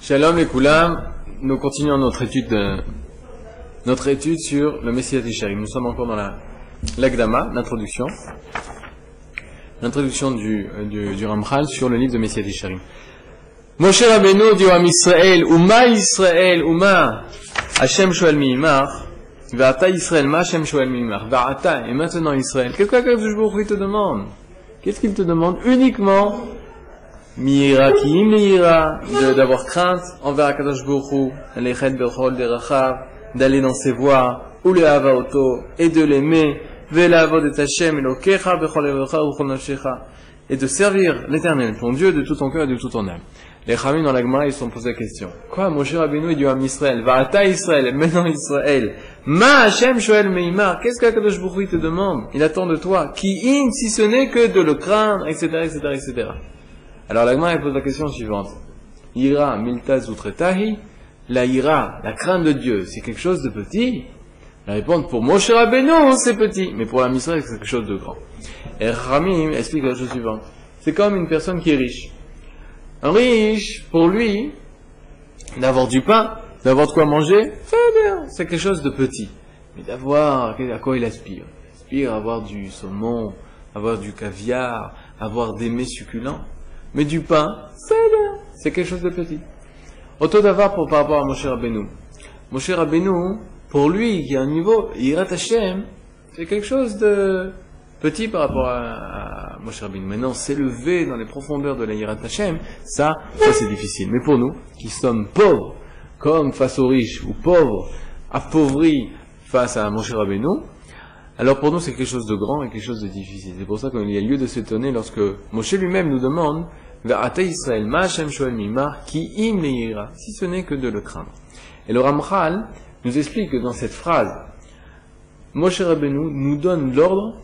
Shalom et Koulam, nous continuons notre étude, de- notre étude sur le Messias Isharim. Nous sommes encore dans la l'Agdama, l'introduction, l'introduction du, du, Ramchal sur le livre de Messias Isharim. Moshe Rabbeinu dit Am Israël, Uma Israël, Uma, Hashem Shoel Mi'imach, Ve'ata Israël, Ma Hashem Shoel Mi'imach, Ve'ata, et maintenant Israël. Qu'est-ce que te demande? Qu'est-ce qu'il te demande? Uniquement Mira ki de- d'avoir crainte envers Akadosh Baruch Hu, lechet bechol derachav, d'aller dans ses voies, ou le hava auto, et de l'aimer, et de servir l'éternel, ton Dieu, de tout ton cœur et de toute ton âme. Les Chamim dans la Gemara, ils se sont posés la question. Quoi, Moshe Rabbeinu, il dit à Israël, va à Israël, maintenant Israël, ma Hashem Shoel Meimar, qu'est-ce qu'Akadosh il te demande? Il attend de toi, qui in, si ce n'est que de le craindre, etc., etc., etc. Alors la Gemara elle pose la question suivante. Ira miltaz utretahi, la ira, la crainte de Dieu, c'est quelque chose de petit? La réponse pour Moshe Rabbeinu, c'est petit, mais pour la Misraël, c'est quelque chose de grand. Et Ramim explique la chose suivante. C'est comme une personne qui est riche. Un riche, pour lui, d'avoir du pain, d'avoir de quoi manger, c'est quelque chose de petit. Mais d'avoir, à quoi il aspire? Il aspire à avoir du saumon, avoir du caviar, avoir des mets succulents. Mais du pain, c'est quelque chose de petit. Auto d'avoir pour par rapport à Moshe Rabbeinu. Moshe Rabbeinu, pour lui, qui a un niveau, Yirat Hashem, c'est quelque chose de petit par rapport à, à Moshe Rabbeinu. Maintenant, s'élever dans les profondeurs de la Yirat Hashem, ça, ça c'est difficile. Mais pour nous, qui sommes pauvres, comme face aux riches, ou pauvres, appauvris face à Moshe Rabbeinu, alors pour nous, c'est quelque chose de grand et quelque chose de difficile. C'est pour ça qu'il y a lieu de s'étonner lorsque Moshe lui-même nous demande Israël, ma Hashem ki im si ce n'est que de le craindre. Et le Ramchal nous explique que dans cette phrase, Moshe Rabbeinu nous donne l'ordre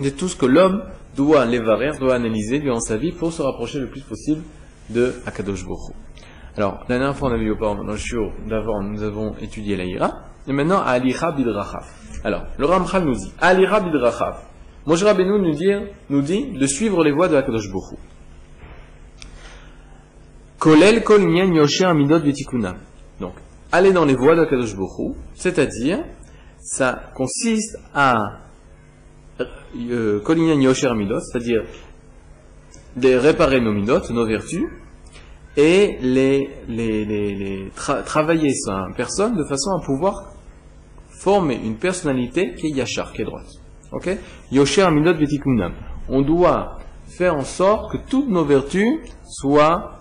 de tout ce que l'homme doit l'évarer, doit analyser durant sa vie pour se rapprocher le plus possible de Akadosh Hu. Alors, la dernière fois, on avait auparavant, dans le shiur d'avant, nous avons étudié la ira, et maintenant, Alicha Bidrachav. Alors, le Ramchal nous dit, Alicha Bidrachav. Moshe Rabbeinu nous dit, de suivre les voies de Akadosh Hu. Kolel kol amidot. Donc, aller dans les voies de Akadosh Baruch Hu, c'est-à-dire, ça consiste à euh, yosher amidot, c'est-à-dire de réparer nos midot, nos vertus, et les, les, les, les tra- travailler sa personne de façon à pouvoir former une personnalité qui est yachar, qui est droite. Ok? Yosher midot. On doit faire en sorte que toutes nos vertus soient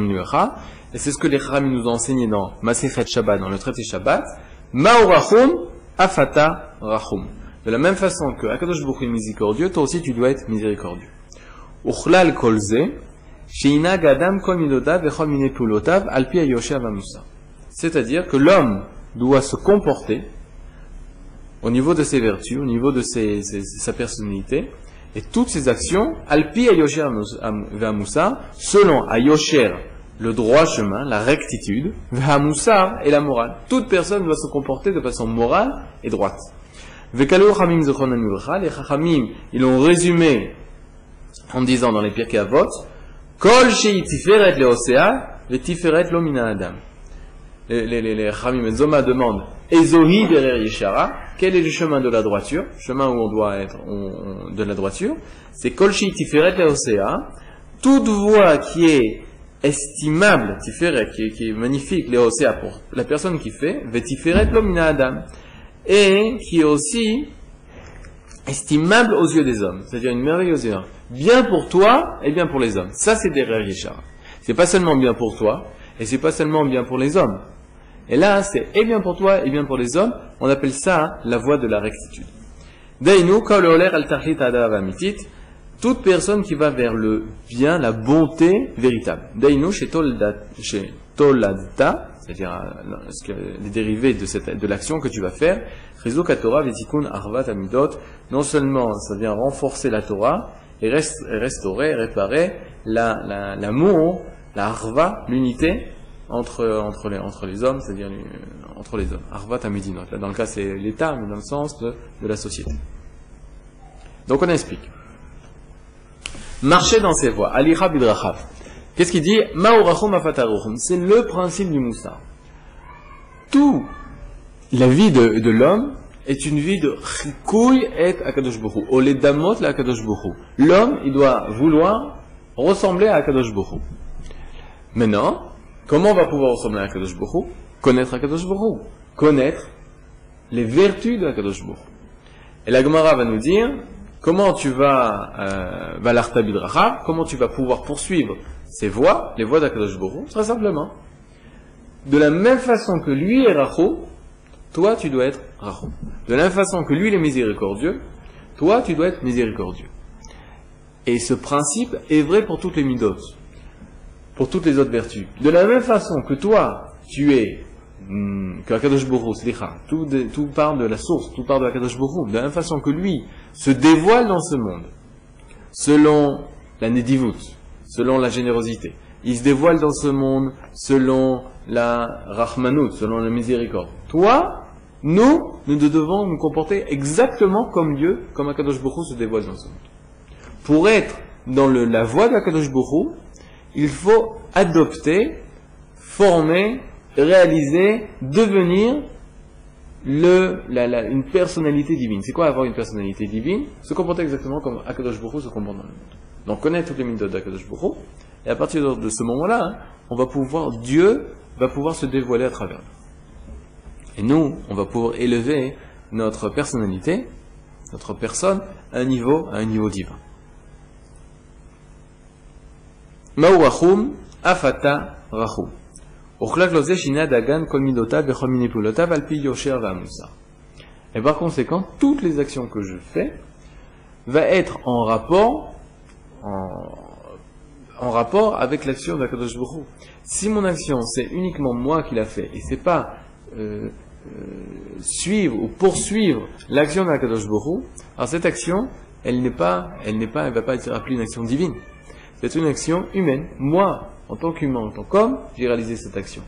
nuecha. Et c'est ce que les Chachamim nous ont enseigné dans Masechet Shabbat, dans le traité Shabbat. Ma'u rachum, afata rachum. De la même façon que Akadosh Baruch est miséricordieux, toi aussi tu dois être miséricordieux. Uchlal kol ze, sheinag adam kol midotav vechol mine pulotav, al pi hayosher vamusa. C'est-à-dire que l'homme doit se comporter au niveau de ses vertus, au niveau de ses- ses- sa personnalité, et toutes ses actions, alpi ayosher vamusa, selon ayosher, le droit chemin, la rectitude, vamusa et la morale. Toute personne doit se comporter de façon morale et droite. Les Chachamim, ils l'ont résumé en disant dans les Pirkei Avot, Kol tiferet leosea, ve tiferet lo mina adam. Les, Chachamim Zoma demandent, Ezohi derer Yeshara, quel est le chemin de la droiture, chemin où on doit être de la droiture, c'est Kol shei tiferet leosea, toute voie qui est estimable, tiferet, qui est, magnifique, leosea pour la personne qui fait, ve tiferet lo mina adam et qui est aussi estimable aux yeux des hommes, c'est-à-dire une merveille aux yeux des hommes. Bien pour toi et bien pour les hommes. Ça, c'est des Richard. C'est pas seulement bien pour toi, et c'est pas seulement bien pour les hommes. Et là, c'est et bien pour toi et bien pour les hommes. On appelle ça la voie de la rectitude. Toute personne qui va vers le bien, la bonté véritable. Dainu, chez Toladta, c'est-à-dire euh, les dérivés de, de l'action que tu vas faire, Torah Arvat Amidot, non seulement ça vient renforcer la Torah, et rest- et restaurer, réparer la- la- l'amour, la, Arva, l'unité entre, entre, les, entre les hommes, c'est-à-dire entre les hommes. Arvat Amidinot. Là, dans le cas, c'est l'État, mais dans le sens de, de la société. Donc on explique. Marcher dans ses voies. Alicha bidrachav. Qu'est-ce qu'il dit? C'est le principe du moussard. Tout la vie de, de l'homme est une vie de chikouy et akadosh. Oledamot la akadosh. L'homme, il doit vouloir ressembler à akadosh bohu. Maintenant, comment on va pouvoir ressembler à akadosh bohu Connaître akadosh bohu. Connaître les vertus de akadosh bohu. Et la Gemara va nous dire comment tu vas, euh, comment tu vas pouvoir poursuivre ces voies, les voies d'Akadosh Borou, très simplement. De la même façon que lui est Rachou, toi tu dois être Rachou. De la même façon que lui il est miséricordieux, toi tu dois être miséricordieux. Et ce principe est vrai pour toutes les midotes, pour toutes les autres vertus. De la même façon que toi tu es Hmm, que Akadosh Borou, tout, tout part de la source, tout part de Akadosh Borou, de la même façon que lui se dévoile dans ce monde, selon la Nedivut, selon la générosité. Il se dévoile dans ce monde selon la Rahmanout, selon la miséricorde. Toi, nous, nous devons nous comporter exactement comme Dieu, comme Akadosh Borou se dévoile dans ce monde. Pour être dans le, la voie d'Akadosh Borou, il faut adopter, former réaliser, devenir une personnalité divine. C'est quoi avoir une personnalité divine? Se comporter exactement comme Akadosh Baruch se comporte dans le monde. Donc connaître les minutes d'Akadosh Baruch et à partir de ce moment-là, hein, on va pouvoir, Dieu va pouvoir se dévoiler à travers nous. Et nous, on va pouvoir élever notre personnalité, notre personne, à un niveau divin. Ma'urachum, afata rachum. Et par conséquent, toutes les actions que je fais va être en rapport, en, rapport avec l'action de Kadosh Baruch Si mon action c'est uniquement moi qui l'a fait et c'est pas euh, euh, suivre ou poursuivre l'action de Kadosh Baruch alors cette action, elle n'est pas, elle n'est pas, elle va pas être appelée une action divine. C'est une action humaine. Moi, en tant qu'humain, en tant qu'homme, j'ai réalisé cette action.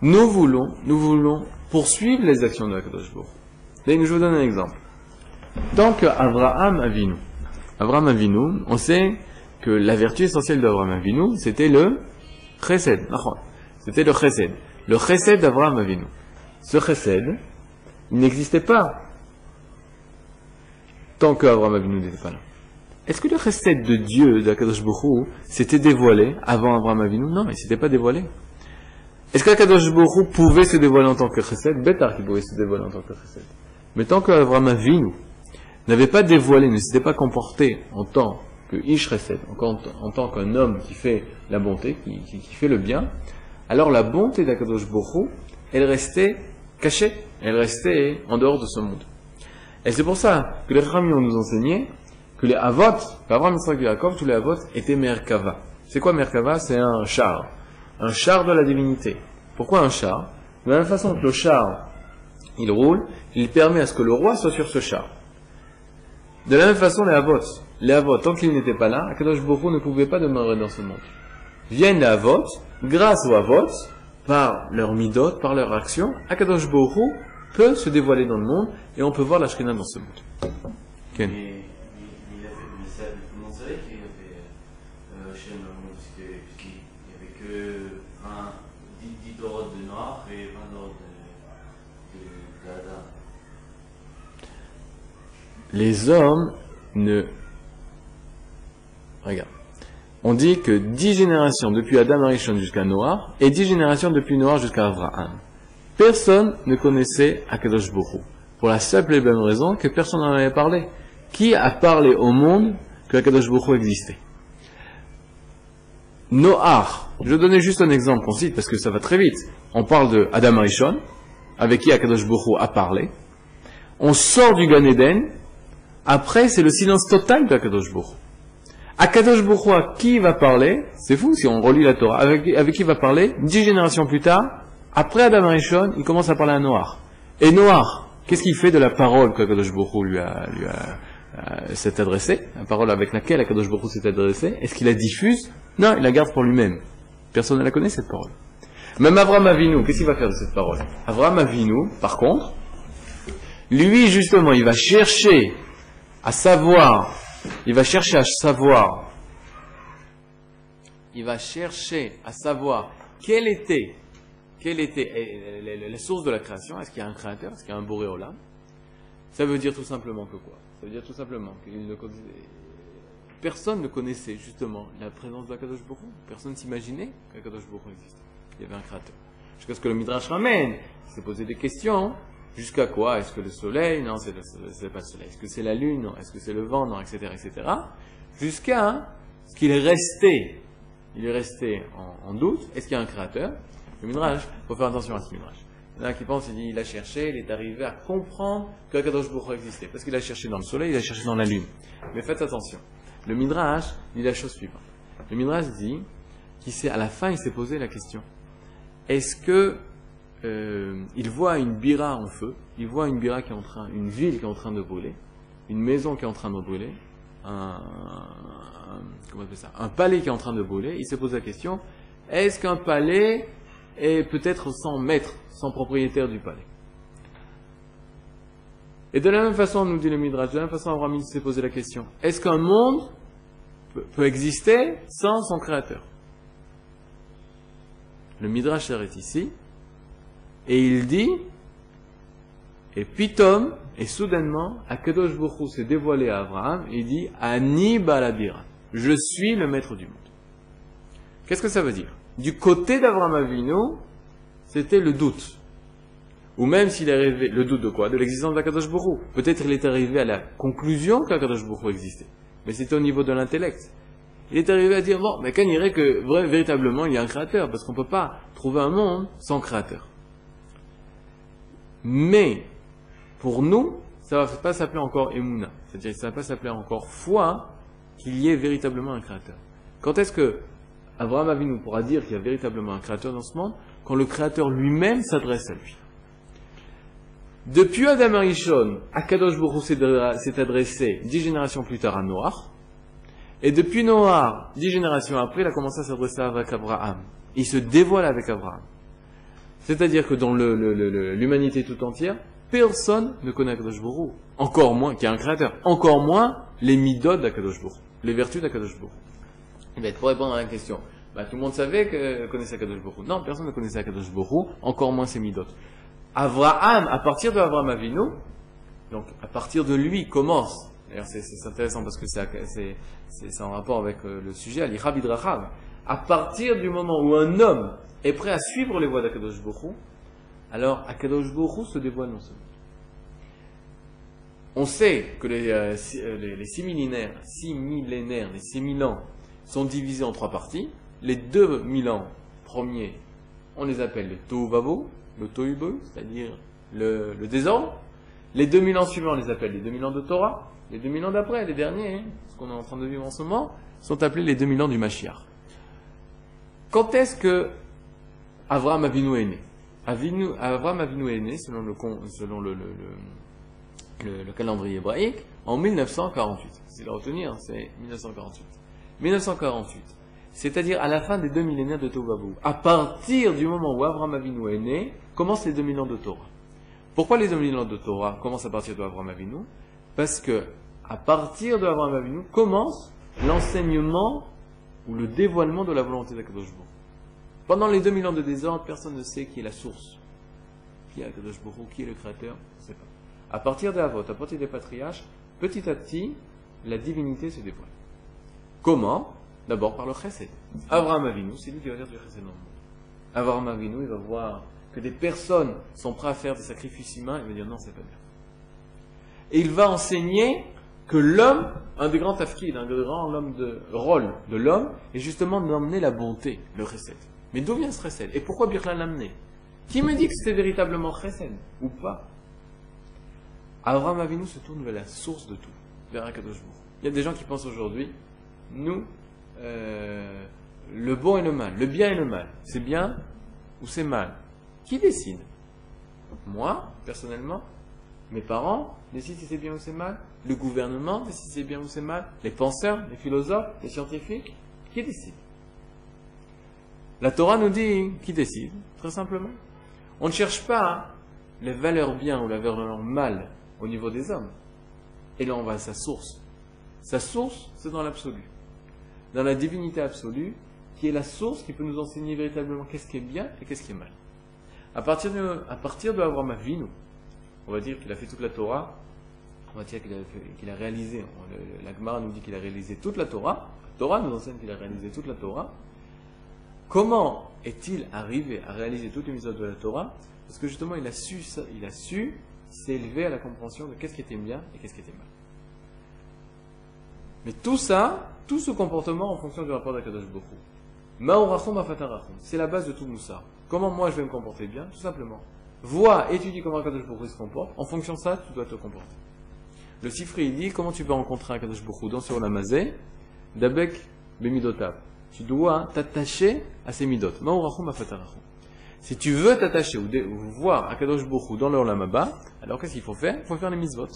Nous voulons, poursuivre les actions de la Kadosh Baruch. Je vous donne un exemple. Tant qu'Abraham Avinu, Abraham Avinu, on sait que la vertu essentielle d'Abraham Avinu, c'était le chesed. C'était le chesed. Le chesed d'Abraham Avinu. Ce chesed, il n'existait pas tant qu'Abraham Avinu n'était pas là. Est-ce que le recette de Dieu, d'Akadosh Bokhu, s'était dévoilé avant Abraham Avinu? Non, il ne s'était pas dévoilé. Est-ce qu'Akadosh Bokhu pouvait se dévoiler en tant que chesed Bétar qui pouvait se dévoiler en tant que chesed. Mais tant qu'Abraham Avinu n'avait pas dévoilé, ne s'était pas comporté en tant que Chesed, en, tant qu'un homme qui fait la bonté, qui, fait le bien, alors la bonté d'Akadosh Bokhu, elle restait cachée, elle restait en dehors de ce monde. Et c'est pour ça que les Rami ont nous enseigné que les Avot, Abraham, Yitzhak et Yaakov, tous les Avot étaient Merkava. C'est quoi Merkava? C'est un char. Un char de la divinité. Pourquoi un char? De la même façon que le char, il roule, il permet à ce que le roi soit sur ce char. De la même façon, les Avot. Les Avot, tant qu'ils n'étaient pas là, Akadosh Boko ne pouvait pas demeurer dans ce monde. Viennent les Avot, grâce aux Avot, par leur midot, par leur action, Akadosh Boko peut se dévoiler dans le monde et on peut voir la dans ce monde. Les hommes ne... Regarde. On dit que dix générations depuis Adam Arishon jusqu'à Noah et dix générations depuis Noah jusqu'à Abraham. Personne ne connaissait Akadosh Bokhu. Pour la simple et bonne raison que personne n'en avait parlé. Qui a parlé au monde que Akadosh Bokhu existait? Noah, je vais donner juste un exemple qu'on cite parce que ça va très vite. On parle de Adam Arishon, avec qui Akadosh Bokhu a parlé. On sort du Gan après, c'est le silence total de Akadosh Baruch. Akadosh Baruch à qui va parler C'est fou si on relit la Torah. Avec, qui va parler Dix générations plus tard, après Adam Arishon, il commence à parler à Noir. Et Noir, qu'est-ce qu'il fait de la parole qu'Akadosh Baruch lui a, lui a euh, s'est adressé, la parole avec laquelle Akadosh Baruch s'est adressé Est-ce qu'il la diffuse? Non, il la garde pour lui-même. Personne ne la connaît cette parole. Même Avram Avinu, qu'est-ce qu'il va faire de cette parole? Avram Avinu, par contre, lui justement, il va chercher à savoir, il va chercher à savoir il va chercher à savoir quelle était, quelle était la source de la création. Est-ce qu'il y a un créateur? Est-ce qu'il y a un Boréolam Ça veut dire tout simplement que quoi? Ça veut dire tout simplement qu'il ne personne ne connaissait justement la présence de Kadosh Baruch Personne s'imaginait qu'Akadosh Baruch existait. Il y avait un créateur. Jusqu'à ce que le Midrash ramène, il s'est posé des questions. Jusqu'à quoi? Est-ce que le soleil? Non, c'est pas le soleil. Est-ce que c'est la lune? Non. Est-ce que c'est le vent? Non, etc., etc. Jusqu'à ce qu'il est resté, il est en, doute. Est-ce qu'il y a un créateur? Le Midrash, il faut faire attention à ce Midrash. Il y en a qui pensent, il dit, il a cherché, il est arrivé à comprendre que Kadosh Baruch existait. Parce qu'il a cherché dans le soleil, il a cherché dans la lune. Mais faites attention. Le Midrash dit la chose suivante. Le Midrash dit qu'à la fin, il s'est posé la question. Est-ce que euh, il voit une bira en feu, il voit une bira qui est en train, une ville qui est en train de brûler, une maison qui est en train de brûler, un, comment ça, un palais qui est en train de brûler, il s'est posé la question, est-ce qu'un palais est peut-être sans maître, sans propriétaire du palais? Et de la même façon, nous dit le Midrash, de la même façon, Abraham s'est posé la question, est-ce qu'un monde peut, exister sans son créateur? Le Midrash s'arrête ici, et il dit, et Pitom, et soudainement, Akadosh Baruch s'est dévoilé à Abraham, et il dit, Ani Balabira, je suis le maître du monde. Qu'est-ce que ça veut dire? Du côté d'Abraham Avinu, c'était le doute. Ou même s'il est arrivé, le doute de quoi? De l'existence d'Akadosh Baruch Peut-être il est arrivé à la conclusion qu'Akadosh Baruch existait. Mais c'était au niveau de l'intellect. Il est arrivé à dire, bon, mais qu'on irait que véritablement il y a un créateur, parce qu'on ne peut pas trouver un monde sans créateur. Mais, pour nous, ça ne va pas s'appeler encore Emouna. C'est-à-dire, ça ne va pas s'appeler encore foi qu'il y ait véritablement un créateur. Quand est-ce que Abraham Avinu pourra dire qu'il y a véritablement un créateur dans ce monde? Quand le créateur lui-même s'adresse à lui. Depuis Adam Arishon, Akadosh Baruch s'est adressé dix générations plus tard à Noah. Et depuis Noah, dix générations après, il a commencé à s'adresser avec Abraham. Il se dévoile avec Abraham. C'est-à-dire que dans l'humanité tout entière, personne ne connaît Akadosh Baruch encore moins, qui est un créateur, encore moins les midot d'Akadosh Baruch les vertus d'Akadosh Baruch pour répondre à la question, bah, tout le monde savait que connaissait Akadosh Baruch Non, personne ne connaissait Akadosh Baruch encore moins ses midot. Abraham, à partir de Abraham Avinu, donc à partir de lui commence, d'ailleurs c'est intéressant parce que c'est en rapport avec euh, le sujet, Rachav, à partir du moment où un homme est prêt à suivre les voies d'Akadosh Borou, alors Akadosh Borou se dévoile non seulement. On sait que les, euh, euh, les, six millénaires, six millénaires, les six mille ans sont divisés en trois parties. Les deux mille ans premiers, on les appelle le Tohu le Tohu c'est-à-dire le, le, désordre. Les deux mille ans suivants, on les appelle les deux mille ans de Torah. Les deux mille ans d'après, les derniers, hein, ce qu'on est en train de vivre en ce moment, sont appelés les deux mille ans du Mashiach. Quand est-ce que Avram Avinu est né Avram Avinu est né, selon le, calendrier hébraïque, en 1948. C'est à retenir, c'est 1948. 1948. C'est-à-dire à la fin des deux millénaires de Tovabou. À partir du moment où Avram Avinu est né, commencent les deux mille ans de Torah. Pourquoi les deux mille ans de Torah commencent à partir de Avram Avinu? Parce que à partir de Avram Avinu commence l'enseignement ou le dévoilement de la volonté d'Akadosh Pendant les 2000 ans de désordre, personne ne sait qui est la source. Qui est le créateur, on ne sait pas. À partir d'Avot, à partir des patriarches, petit à petit, la divinité se dévoile. Comment? D'abord par le chesed. Abraham Avinu, c'est lui qui va faire du chesed dans le monde. Abraham Avinu, il va voir que des personnes sont prêtes à faire des sacrifices humains, il va dire non, c'est pas bien. Et il va enseigner que l'homme, un des grands tafkid, un des grands hommes de rôle de l'homme, est justement d'emmener la bonté, le chesed. Mais d'où vient ce Et pourquoi Birla l'a amené? Qui me dit que c'était véritablement chesed ou pas? Abraham Avinu se tourne vers la source de tout, vers Akadosh Il y a des gens qui pensent aujourd'hui, nous, euh, le bon et le mal, le bien et le mal, c'est bien ou c'est mal? Qui décide? Moi, personnellement Mes parents décident si c'est bien ou c'est mal Le gouvernement décide si c'est bien ou c'est mal Les penseurs, les philosophes, les scientifiques Qui décide La Torah nous dit qui décide, très simplement. On ne cherche pas les valeurs bien ou la valeur mal au niveau des hommes. Et là, on va à sa source. Sa source, c'est dans l'absolu. Dans la divinité absolue, qui est la source qui peut nous enseigner véritablement qu'est-ce qui est bien et qu'est-ce qui est mal. À partir de, à partir de Avram Avinu, on va dire qu'il a fait toute la Torah, on va dire qu'il a, a réalisé, la Gemara nous dit qu'il a réalisé toute la Torah, la Torah nous enseigne qu'il a réalisé toute la Torah. Comment est-il arrivé à réaliser toutes les mises de la Torah? Parce que justement, il a su, il a su s'élever à la compréhension de qu'est-ce qui était bien et qu'est-ce qui était mal. Mais tout ça, tout ce comportement en fonction du rapport d'Akadosh Bokhu. Ma'orachom afatarachom. C'est la base de tout Moussa. Comment moi je vais me comporter bien? Tout simplement. Vois, étudie comment Akadosh Bokhu se comporte. En fonction de ça, tu dois te comporter. Le Sifri, il dit comment tu peux rencontrer Akadosh Bokhu dans ce Olamazé Dabek bemidotav. Tu dois t'attacher à ses midot. Si tu veux t'attacher ou, ou voir Akadosh Bokhu dans le Olamaba, alors qu'est-ce qu'il faut faire? Il faut faire les mitzvot.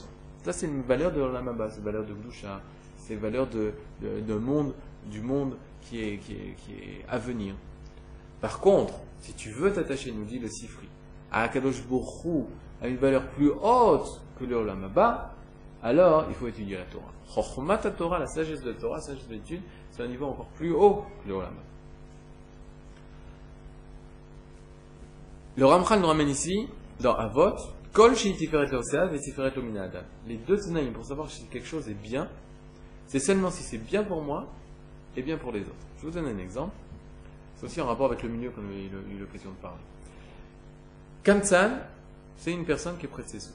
Ça, c'est une valeur de l'Olamaba, c'est une valeur de Gdusha, c'est une valeur de, de, de monde, du monde qui est, qui, est, qui est à venir. Par contre, si tu veux t'attacher, nous dit le Sifri, à Akadosh Bokhu, à une valeur plus haute que le alors il faut étudier la Torah. Chokhmat Torah, la sagesse de la Torah, la sagesse de l'étude, c'est un niveau encore plus haut que le Olamaba. Le Ramchal nous ramène ici, dans Avot, Kol tiferet leosead ve tiferet lo min ha'adam. Les deux tenaïm, pour savoir si quelque chose est bien, c'est seulement si c'est bien pour moi et bien pour les autres. Je vous donne un exemple. C'est aussi en rapport avec le milieu qu'on a eu l'occasion de parler. Kamtsan, c'est une personne qui est sous.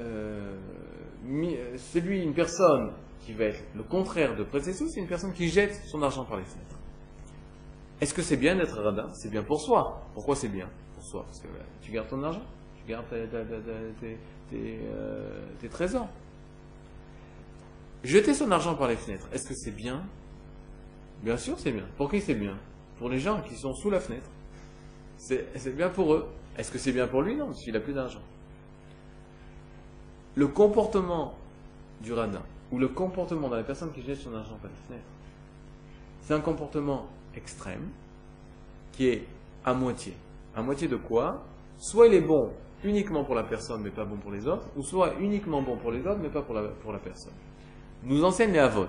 Euh, euh, celui, une personne qui va être le contraire de sous, c'est une personne qui jette son argent par les fenêtres. Est-ce que c'est bien d'être radin? C'est bien pour soi. Pourquoi c'est bien Pour soi? Parce que euh, tu gardes ton argent, tu gardes tes, euh, tes trésors. Jeter son argent par les fenêtres, est-ce que c'est bien? Bien sûr, c'est bien. Pour qui c'est bien? Pour les gens qui sont sous la fenêtre. C'est bien pour eux. Est-ce que c'est bien pour lui? Non, parce qu'il a plus d'argent. Le comportement du radin, ou le comportement de la personne qui jette son argent par les fenêtres, c'est un comportement extrême qui est à moitié. À moitié de quoi? Soit il est bon uniquement pour la personne mais pas bon pour les autres, ou soit uniquement bon pour les autres mais pas pour la, pour la personne. Nous enseigne les avot.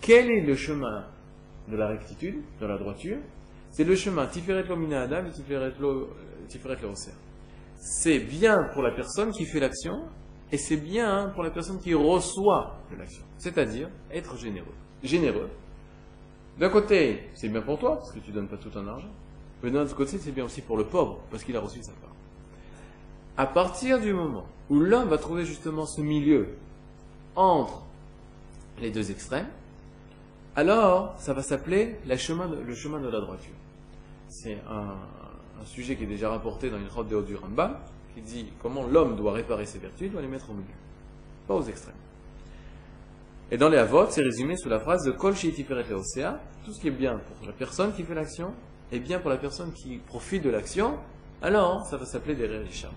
Quel est le chemin de la rectitude, de la droiture? C'est le chemin Tiferet lo mina adam et Tiferet lo. C'est bien pour la personne qui fait l'action et c'est bien pour la personne qui reçoit de l'action. C'est-à-dire être généreux. Généreux, d'un côté, c'est bien pour toi, parce que tu donnes pas tout ton argent. Mais d'un autre côté, c'est bien aussi pour le pauvre, parce qu'il a reçu sa part. À partir du moment où l'homme va trouver justement ce milieu entre les deux extrêmes, alors ça va s'appeler le chemin de la droiture. C'est un, un sujet qui est déjà rapporté dans une route de du Rambam, dit comment l'homme doit réparer ses vertus, il doit les mettre au milieu, pas aux extrêmes. Et dans les Havot, c'est résumé sous la phrase de Kol Tiferet Leosea, tout ce qui est bien pour la personne qui fait l'action, est bien pour la personne qui profite de l'action, alors ça va s'appeler des Richard.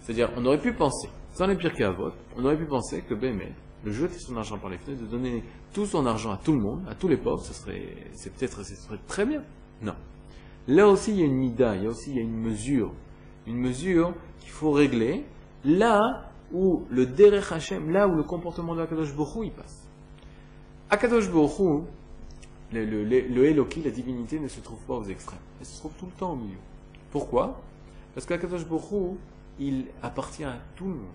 C'est-à-dire, on aurait pu penser, sans les pires Havot, on aurait pu penser que Bémet, de jeter son argent par les fenêtres, de donner tout son argent à tout le monde, à tous les pauvres, ce serait, c'est peut-être, ce serait très bien. Non. Là aussi, il y a une mida, il y a aussi il y a une mesure, une mesure qu'il faut régler, là où le derech là où le comportement de Akadosh Borou il passe. Akadosh Borou, le, le, le, la divinité, ne se trouve pas aux extrêmes. Elle se trouve tout le temps au milieu. Pourquoi? Parce qu'Akadosh Borou, il appartient à tout le monde.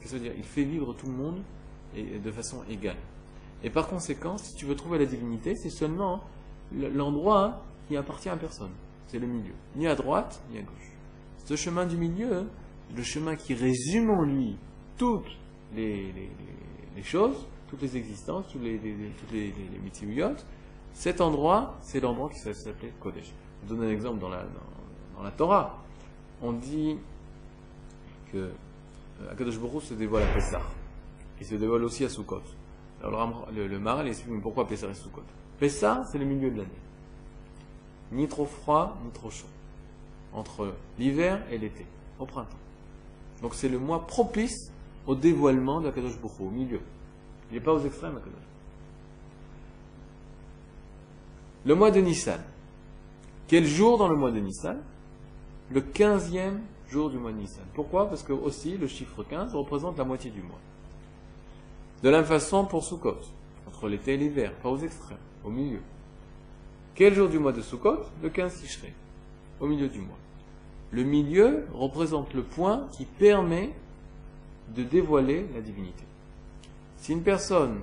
Qu'est-ce que dire Il fait vivre tout le monde et, de façon égale. Et par conséquent, si tu veux trouver la divinité, c'est seulement le- l'endroit qui appartient à personne. C'est le milieu. Ni à droite, ni à gauche. Ce chemin du milieu, le chemin qui résume en lui toutes les, choses, toutes les existences, toutes les, les, cet endroit, c'est l'endroit qui s'appelait Kodesh. Je vous donne un exemple dans la, Torah. On dit que euh, Akadosh Baruch se dévoile à Pessah. Il se dévoile aussi à Sukkot. Alors le, le, Maral explique mais pourquoi Pessah et Sukkot? Pessah, c'est le milieu de l'année. Ni trop froid, ni trop chaud. Entre l'hiver et l'été, au printemps. Donc c'est le mois propice au dévoilement de Akadosh Baruch Hu, au milieu. Il n'est pas aux extrêmes, Akadosh. Le mois de Nissan. Quel jour dans le mois de Nissan? Le 15e jour du mois de Nissan. Pourquoi? Parce que aussi le chiffre 15 représente la moitié du mois. De la même façon pour Sukkot. entre l'été et l'hiver, pas aux extrêmes, au milieu. Quel jour du mois de Sukkot? Le 15 Tishrei, au milieu du mois. Le milieu représente le point qui permet de dévoiler la divinité. Si une personne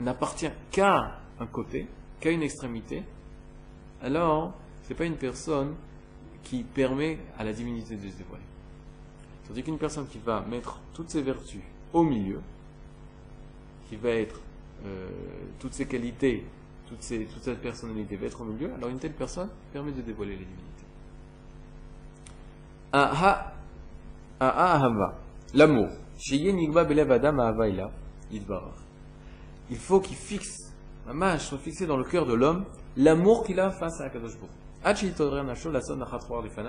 n'appartient qu'à un côté, qu'à une extrémité, alors ce n'est pas une personne qui permet à la divinité de se dévoiler. Tandis qu'une personne qui va mettre toutes ses vertus au milieu, qui va être euh, toutes ses qualités, toutes ses, toute cette personnalité va être au milieu, alors une telle personne permet de dévoiler les divinités. L'amour. Il faut qu'il fixe, ma soit fixé dans le cœur de l'homme, l'amour qu'il a face à Akadosh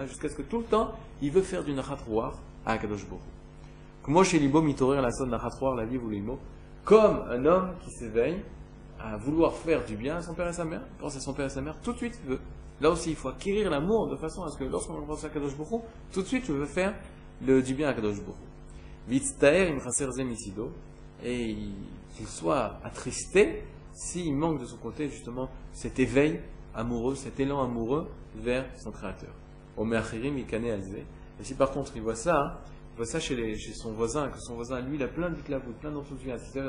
Jusqu'à ce que tout le temps, il veut faire du Nachatroar à Akadosh Comme un homme qui s'éveille à vouloir faire du bien à son père et sa mère, pense à son père et sa mère, tout de suite il veut. Là aussi, il faut acquérir l'amour de façon à ce que lorsqu'on pense à Kadosh Bokhu, tout de suite je veux faire le, du bien à Kadosh Bokhu. Vitztaer im et qu'il soit attristé s'il manque de son côté justement cet éveil amoureux, cet élan amoureux vers son Créateur. Omeachirim ikane alze. Et si par contre il voit ça, hein, il voit ça chez, son voisin, que son voisin, lui, il a plein de d'iklavut, plein d'enthousiasme,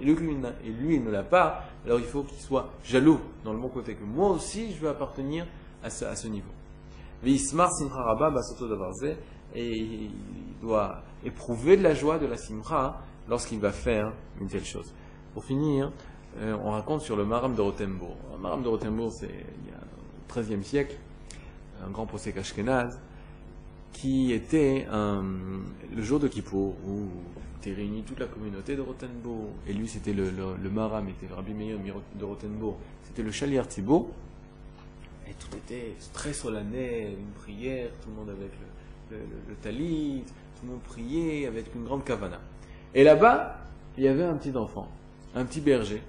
et lui, et lui, il ne l'a pas, alors il faut qu'il soit jaloux dans le bon côté, que moi aussi, je veux appartenir à ce, à ce niveau. Et il doit éprouver de la joie de la simcha lorsqu'il va faire une telle chose. Pour finir, euh, on raconte sur le Maram de Rothenburg. Le Maram de Rothenburg, c'est il y a au XIIIe siècle, un grand procès Ashkenaz, qui était le jour de Kippour, où était réunie toute la communauté de Rothenburg, et lui c'était le, le, Maram, était le Rabbi Meir de Rothenburg, c'était le Chaliar Thibault, et tout était très solennel, une prière, tout le monde avec le, le, talit, tout le monde priait avec une grande kavana. Et là-bas, il y avait un petit enfant, un petit berger,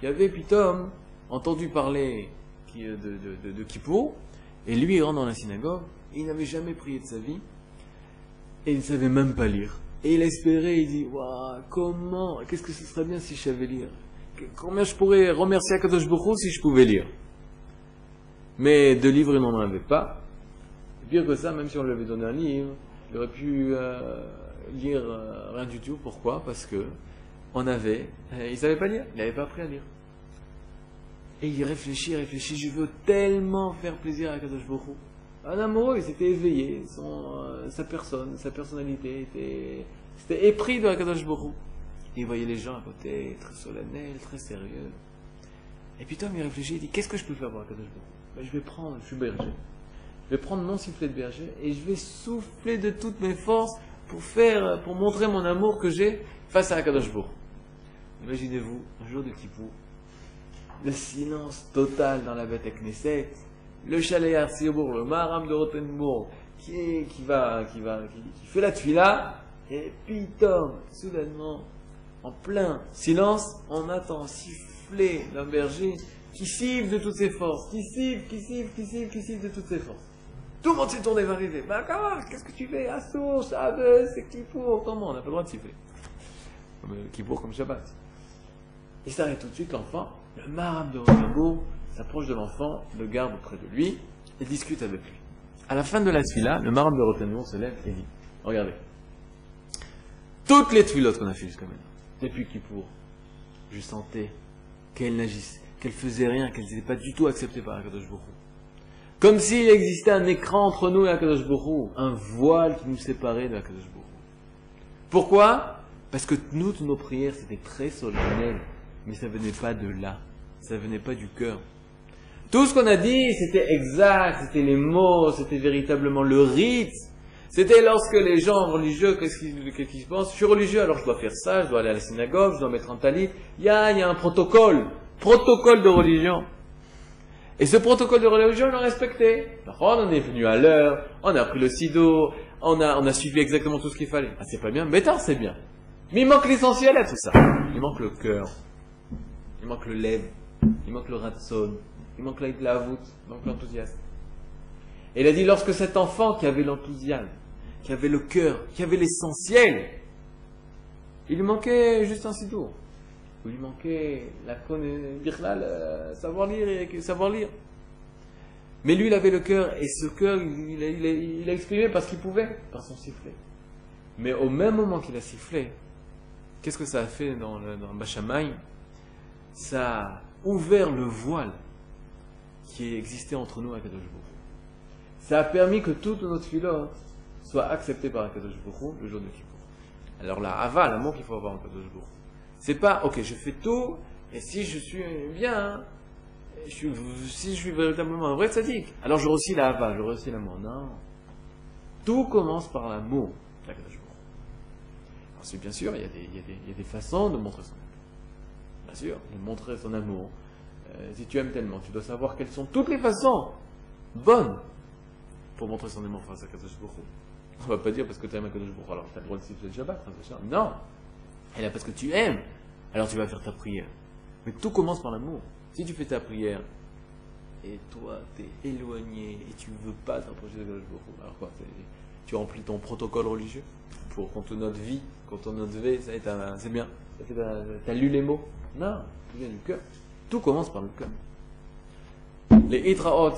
qui avait Pitom entendu parler de, de, de, Kippour, et lui il rentre dans la synagogue, il n'avait jamais prié de sa vie, et il ne savait même pas lire. Et il espérait, il dit, waouh, comment, qu'est-ce que ce serait bien si je savais lire? Combien je pourrais remercier Akadosh Baruch si je pouvais lire? Mais de livre, il n'en avait pas. Et pire que ça, même si on lui avait donné un livre, il aurait pu euh, lire euh, rien du tout. Pourquoi? Parce que on avait, euh, il savait pas lire, il n'avait pas appris à lire. Et il réfléchit, réfléchit, je veux tellement faire plaisir à Kadosh Baruch un amoureux, il s'était éveillé, son, euh, sa personne, sa personnalité était, c'était épris de Akadosh Borou. Il voyait les gens à côté, très solennels, très sérieux. Et puis Tom, il réfléchit, il dit, qu'est-ce que je peux faire pour Akadosh Borou ben, Je vais prendre, je suis berger. Je vais prendre mon sifflet de berger et je vais souffler de toutes mes forces pour faire, pour montrer mon amour que j'ai face à Akadosh Borou. Imaginez-vous, un jour de Kippour, le silence total dans la bête à Knesset, le chalet Arcibourg, le Maharam de Rothenburg, qui, qui, va, qui, va, qui, fait la tuila, et puis Tom, soudainement, en plein silence, on attend siffler d'un berger qui siffle de toutes ses forces, qui siffle, qui siffle, qui siffle, qui siffle de toutes ses forces. Tout le monde s'est tourné vers lui. Bah, qu'est-ce que tu fais? Assour, Shabbat, c'est Kippour, comment? On n'a pas le droit de siffler. Comme euh, Kippour, comme Shabbat. Il s'arrête tout de suite, l'enfant, le Maharam de Rothenburg, s'approche de l'enfant, le garde auprès de lui et discute avec lui. À la fin de la là le maram de Rothenburg se lève et dit Regardez, toutes les tuilotes qu'on a fait jusqu'à maintenant, depuis pour je sentais qu'elles n'agissaient, qu'elles faisaient rien, qu'elles n'étaient pas du tout acceptées par Akadosh Baruch Comme s'il existait un écran entre nous et Akadosh un voile qui nous séparait de Akadosh Pourquoi? Parce que nous, toutes nos prières, c'était très solennel, mais ça venait pas de là, ça venait pas du cœur. Tout ce qu'on a dit, c'était exact, c'était les mots, c'était véritablement le rite. C'était lorsque les gens religieux, qu'est-ce qu'ils pensent? Je suis religieux, alors je dois faire ça, je dois aller à la synagogue, je dois mettre un talit. Il y a, un protocole, protocole de religion. Et ce protocole de religion, on l'a respecté. On est venu à l'heure, on a pris le sido, on a, on a suivi exactement tout ce qu'il fallait. Ah, c'est pas bien, mais tant, c'est bien. Mais il manque l'essentiel à tout ça. Il manque le cœur. Il manque le lèvre. Il manque le ratson. Il manque la voûte, il manque l'enthousiasme. Et il a dit, lorsque cet enfant qui avait l'enthousiasme, qui avait le cœur, qui avait l'essentiel, il lui manquait juste un sidour. Il lui manquait la euh, savoir lire savoir lire. Mais lui, il avait le cœur, et ce cœur, il, il, exprimé parce qu'il pouvait, par son sifflet. Mais au même moment qu'il a sifflé, qu'est-ce que ça a fait dans, le, dans Ça a ouvert le voile qui existait entre nous et Kadosh Ça a permis que toute notre philo soit acceptée par Kadosh le jour de Kippour. Alors la Hava, l'amour qu'il faut avoir en Kadosh c'est pas, ok, je fais tout, et si je suis bien, si je suis véritablement un vrai sadique, alors j'aurai aussi la Hava, j'aurai aussi l'amour. Non. Tout commence par l'amour. Ensuite, bien sûr, il, y a des, il y, a des, façons de montrer son amour. Bien sûr, de montrer son amour. Euh, si tu aimes tellement, tu dois savoir quelles sont toutes les façons bonnes pour montrer son amour face à Kadosh On va pas dire parce que tu aimes Kadosh alors tu as le droit de siffler le Shabbat. Non. Et là, parce que tu aimes, alors tu vas faire ta prière. Mais tout commence par l'amour. Si tu fais ta prière, et toi, tu es éloigné, et tu ne veux pas t'approcher de Kadosh alors quoi Tu remplis ton protocole religieux pour qu'on te note vie, quand on note V, c'est bien. Tu as lu les mots? Non, tu viens du cœur. Tout commence par le cœur. Les Hitraot,